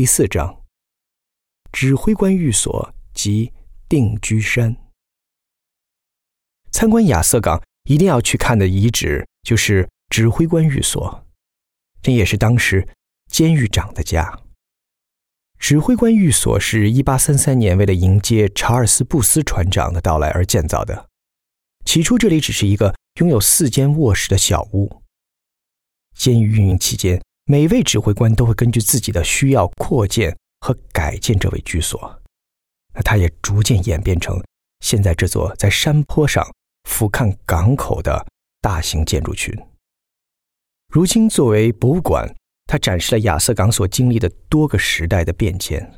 第四章：指挥官寓所及定居山。参观亚瑟港一定要去看的遗址就是指挥官寓所，这也是当时监狱长的家。指挥官寓所是一八三三年为了迎接查尔斯·布斯船长的到来而建造的。起初，这里只是一个拥有四间卧室的小屋。监狱运营期间，每位指挥官都会根据自己的需要扩建和改建这位居所。那它也逐渐演变成现在这座在山坡上俯瞰港口的大型建筑群。如今，作为博物馆。它展示了亚瑟港所经历的多个时代的变迁。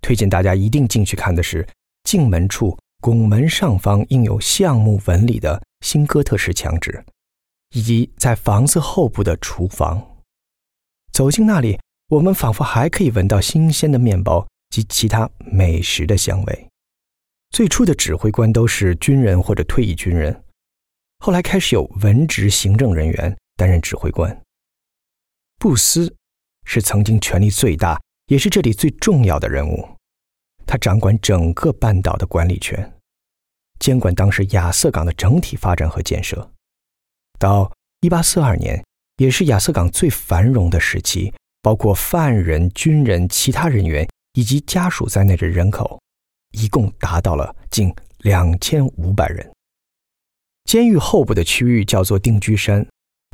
推荐大家一定进去看的是进门处拱门上方印有橡木纹理的新哥特式墙纸，以及在房子后部的厨房。走进那里，我们仿佛还可以闻到新鲜的面包及其他美食的香味。最初的指挥官都是军人或者退役军人，后来开始有文职行政人员担任指挥官。布斯是曾经权力最大，也是这里最重要的人物。他掌管整个半岛的管理权，监管当时亚瑟港的整体发展和建设。到一八四二年，也是亚瑟港最繁荣的时期，包括犯人、军人、其他人员以及家属在内的人口，一共达到了近两千五百人。监狱后部的区域叫做定居山，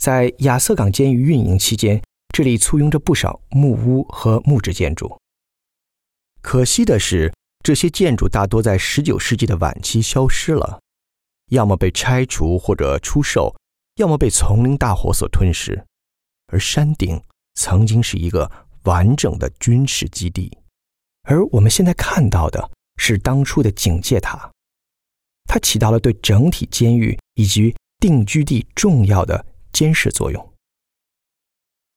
在亚瑟港监狱运营期间。这里簇拥着不少木屋和木质建筑。可惜的是，这些建筑大多在19世纪的晚期消失了，要么被拆除或者出售，要么被丛林大火所吞噬。而山顶曾经是一个完整的军事基地，而我们现在看到的是当初的警戒塔，它起到了对整体监狱以及定居地重要的监视作用。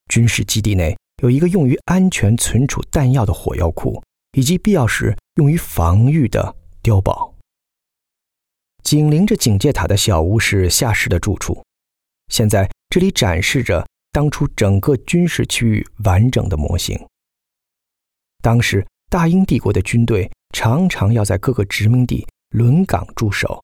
军事基地内有一个用于安全存储弹药的火药库，以及必要时用于防御的碉堡。紧邻着警戒塔的小屋是下士的住处。现在这里展示着当初整个军事区域完整的模型。当时大英帝国的军队常常要在各个殖民地轮岗驻守，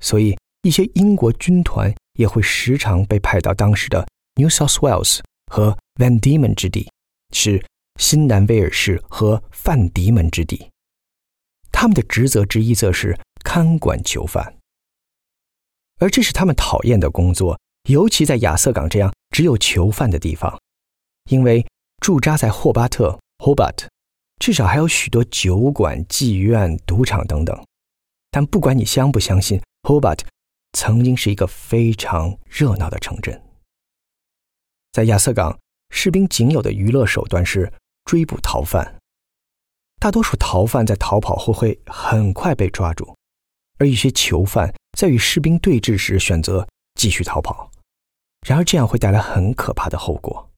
所以一些英国军团也会时常被派到当时的 New South Wales。和 Van Diemen 之地是新南威尔士和范迪门之地，他们的职责之一则是看管囚犯，而这是他们讨厌的工作，尤其在亚瑟港这样只有囚犯的地方，因为驻扎在霍巴特 （Hobart） 至少还有许多酒馆、妓院、赌场等等。但不管你相不相信，Hobart 曾经是一个非常热闹的城镇。在亚瑟港，士兵仅有的娱乐手段是追捕逃犯。大多数逃犯在逃跑后会很快被抓住，而一些囚犯在与士兵对峙时选择继续逃跑。然而，这样会带来很可怕的后果，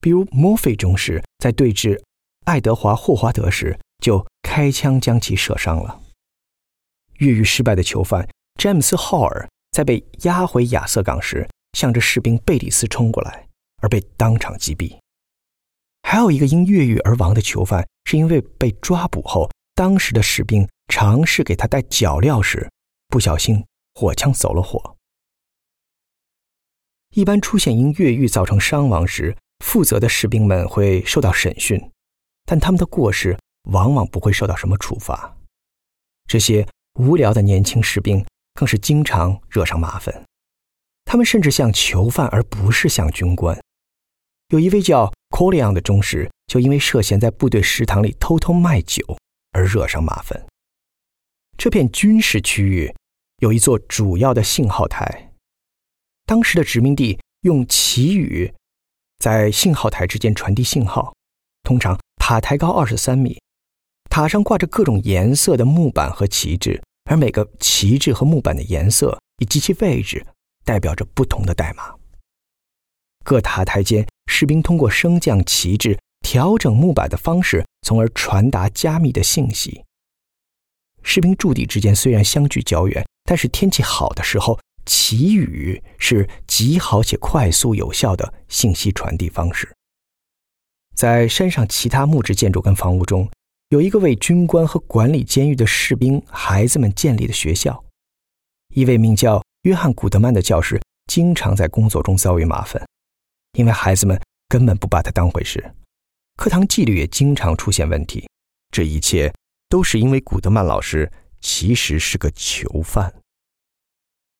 比如墨菲中士在对峙爱德华·霍华德时就开枪将其射伤了。越狱失败的囚犯詹姆斯·浩尔在被押回亚瑟港时，向着士兵贝里斯冲过来。而被当场击毙。还有一个因越狱而亡的囚犯，是因为被抓捕后，当时的士兵尝试给他带脚镣时，不小心火枪走了火。一般出现因越狱造成伤亡时，负责的士兵们会受到审讯，但他们的过失往往不会受到什么处罚。这些无聊的年轻士兵更是经常惹上麻烦，他们甚至像囚犯而不是像军官。有一位叫 Colion 的中士，就因为涉嫌在部队食堂里偷偷卖酒而惹上麻烦。这片军事区域有一座主要的信号台，当时的殖民地用旗语在信号台之间传递信号。通常塔台高二十三米，塔上挂着各种颜色的木板和旗帜，而每个旗帜和木板的颜色以及其位置代表着不同的代码。各塔台间。士兵通过升降旗帜、调整木板的方式，从而传达加密的信息。士兵驻地之间虽然相距较远，但是天气好的时候，旗语是极好且快速有效的信息传递方式。在山上其他木质建筑跟房屋中，有一个为军官和管理监狱的士兵孩子们建立的学校。一位名叫约翰·古德曼的教师经常在工作中遭遇麻烦，因为孩子们根本不把他当回事。课堂纪律也经常出现问题。这一切都是因为古德曼老师其实是个囚犯。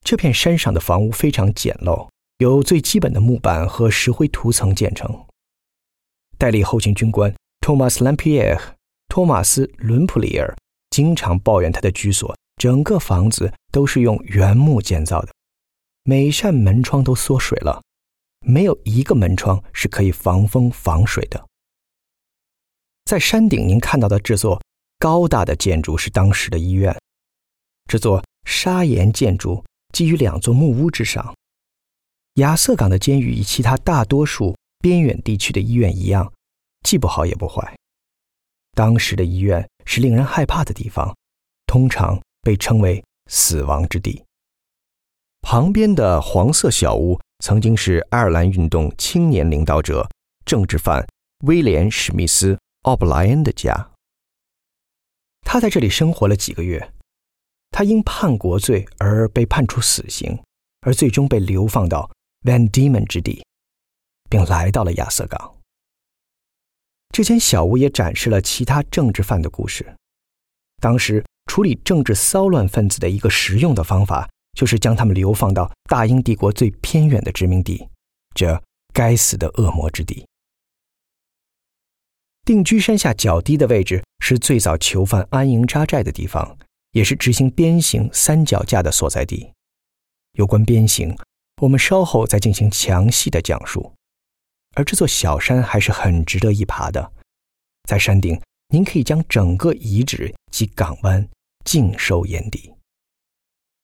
这片山上的房屋非常简陋，由最基本的木板和石灰涂层建成。代理后勤军官托马斯·兰皮埃尔（托马斯·伦普里尔）经常抱怨他的居所，整个房子都是用原木建造的，每扇门窗都缩水了，没有一个门窗是可以防风防水的。在山顶，您看到的这座高大的建筑是当时的医院。这座砂岩建筑基于两座木屋之上。亚瑟港的监狱与其他大多数。边远地区的医院一样，既不好也不坏。当时的医院是令人害怕的地方，通常被称为“死亡之地”。旁边的黄色小屋曾经是爱尔兰运动青年领导者、政治犯威廉·史密斯·奥布莱恩的家。他在这里生活了几个月，他因叛国罪而被判处死刑，而最终被流放到 Van Diemen 之地。并来到了亚瑟港。这间小屋也展示了其他政治犯的故事。当时处理政治骚乱分子的一个实用的方法，就是将他们流放到大英帝国最偏远的殖民地——这该死的恶魔之地。定居山下较低的位置是最早囚犯安营扎寨的地方，也是执行鞭刑三脚架的所在地。有关鞭刑，我们稍后再进行详细的讲述。而这座小山还是很值得一爬的，在山顶，您可以将整个遗址及港湾尽收眼底。